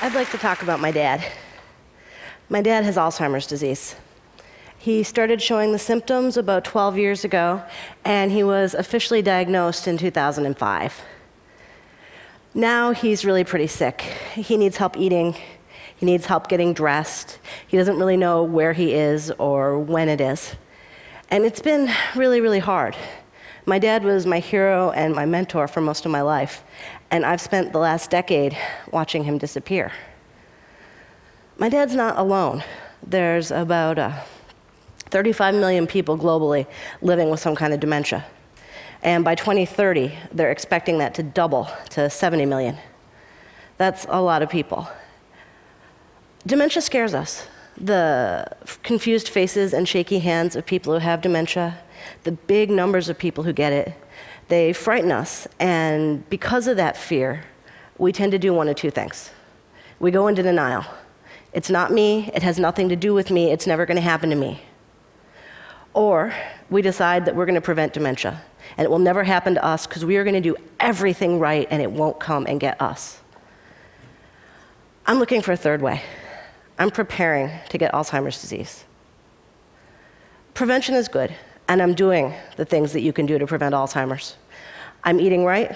I'd like to talk about my dad. My dad has Alzheimer's disease. He started showing the symptoms about 12 years ago, and he was officially diagnosed in 2005. Now he's really pretty sick. He needs help eating, he needs help getting dressed. He doesn't really know where he is or when it is. And it's been really, really hard. My dad was my hero and my mentor for most of my life, and I've spent the last decade watching him disappear. My dad's not alone. There's about uh, 35 million people globally living with some kind of dementia. And by 2030, they're expecting that to double to 70 million. That's a lot of people. Dementia scares us. The confused faces and shaky hands of people who have dementia, the big numbers of people who get it, they frighten us. And because of that fear, we tend to do one of two things. We go into denial. It's not me, it has nothing to do with me, it's never going to happen to me. Or we decide that we're going to prevent dementia and it will never happen to us because we are going to do everything right and it won't come and get us. I'm looking for a third way. I'm preparing to get Alzheimer's disease. Prevention is good, and I'm doing the things that you can do to prevent Alzheimer's. I'm eating right,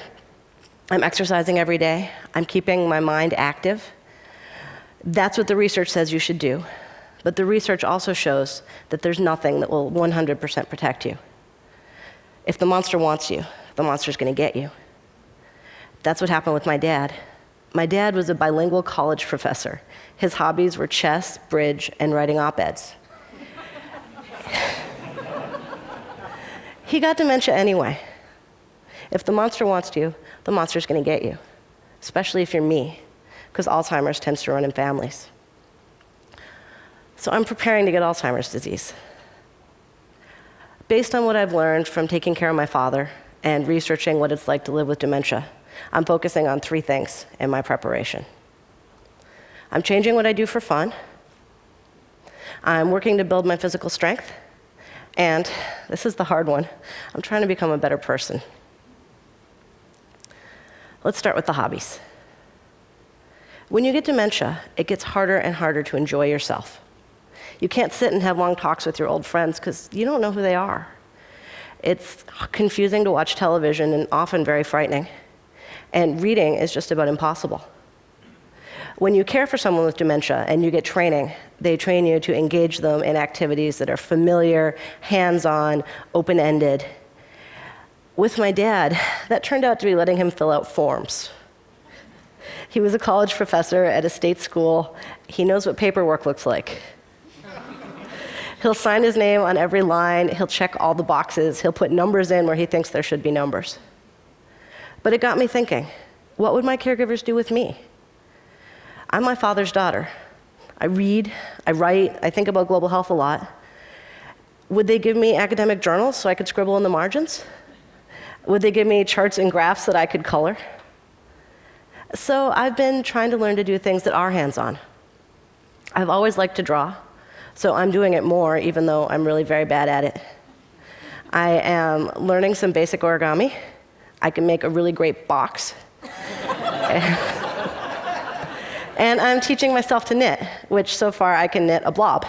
I'm exercising every day, I'm keeping my mind active. That's what the research says you should do. But the research also shows that there's nothing that will 100% protect you. If the monster wants you, the monster's gonna get you. That's what happened with my dad. My dad was a bilingual college professor. His hobbies were chess, bridge, and writing op eds. he got dementia anyway. If the monster wants you, the monster's gonna get you, especially if you're me, because Alzheimer's tends to run in families. So I'm preparing to get Alzheimer's disease. Based on what I've learned from taking care of my father and researching what it's like to live with dementia, I'm focusing on three things in my preparation. I'm changing what I do for fun. I'm working to build my physical strength. And this is the hard one I'm trying to become a better person. Let's start with the hobbies. When you get dementia, it gets harder and harder to enjoy yourself. You can't sit and have long talks with your old friends because you don't know who they are. It's confusing to watch television and often very frightening and reading is just about impossible. When you care for someone with dementia and you get training, they train you to engage them in activities that are familiar, hands on, open ended. With my dad, that turned out to be letting him fill out forms. He was a college professor at a state school. He knows what paperwork looks like. He'll sign his name on every line, he'll check all the boxes, he'll put numbers in where he thinks there should be numbers. But it got me thinking what would my caregivers do with me? I'm my father's daughter. I read, I write, I think about global health a lot. Would they give me academic journals so I could scribble in the margins? Would they give me charts and graphs that I could color? So I've been trying to learn to do things that are hands on. I've always liked to draw, so I'm doing it more, even though I'm really very bad at it. I am learning some basic origami. I can make a really great box. and I'm teaching myself to knit, which so far I can knit a blob.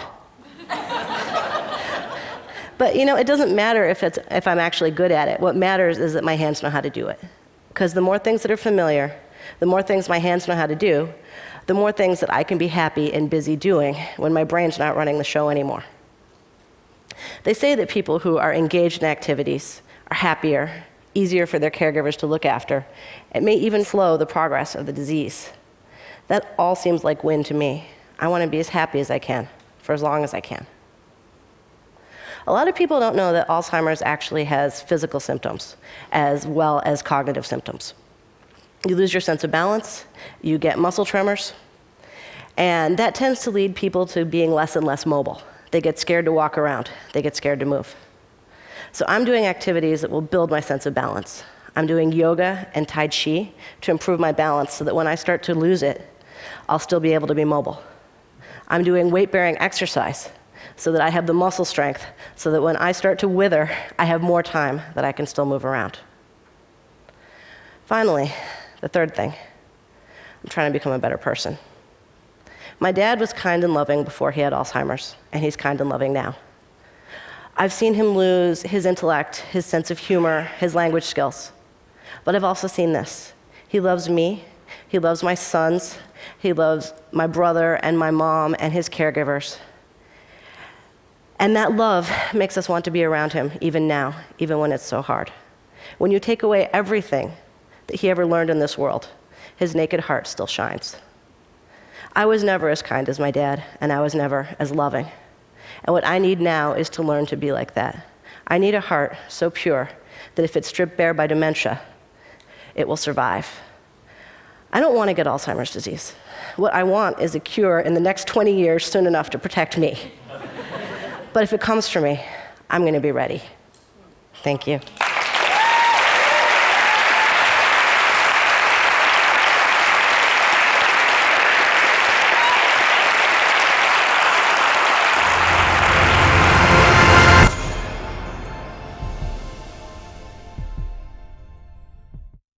but you know, it doesn't matter if, it's, if I'm actually good at it. What matters is that my hands know how to do it. Because the more things that are familiar, the more things my hands know how to do, the more things that I can be happy and busy doing when my brain's not running the show anymore. They say that people who are engaged in activities are happier easier for their caregivers to look after. It may even slow the progress of the disease. That all seems like win to me. I want to be as happy as I can for as long as I can. A lot of people don't know that Alzheimer's actually has physical symptoms as well as cognitive symptoms. You lose your sense of balance, you get muscle tremors, and that tends to lead people to being less and less mobile. They get scared to walk around, they get scared to move. So I'm doing activities that will build my sense of balance. I'm doing yoga and Tai Chi to improve my balance so that when I start to lose it, I'll still be able to be mobile. I'm doing weight bearing exercise so that I have the muscle strength, so that when I start to wither, I have more time that I can still move around. Finally, the third thing I'm trying to become a better person. My dad was kind and loving before he had Alzheimer's, and he's kind and loving now. I've seen him lose his intellect, his sense of humor, his language skills. But I've also seen this. He loves me, he loves my sons, he loves my brother and my mom and his caregivers. And that love makes us want to be around him even now, even when it's so hard. When you take away everything that he ever learned in this world, his naked heart still shines. I was never as kind as my dad, and I was never as loving. And what I need now is to learn to be like that. I need a heart so pure that if it's stripped bare by dementia, it will survive. I don't want to get Alzheimer's disease. What I want is a cure in the next 20 years soon enough to protect me. but if it comes for me, I'm going to be ready. Thank you.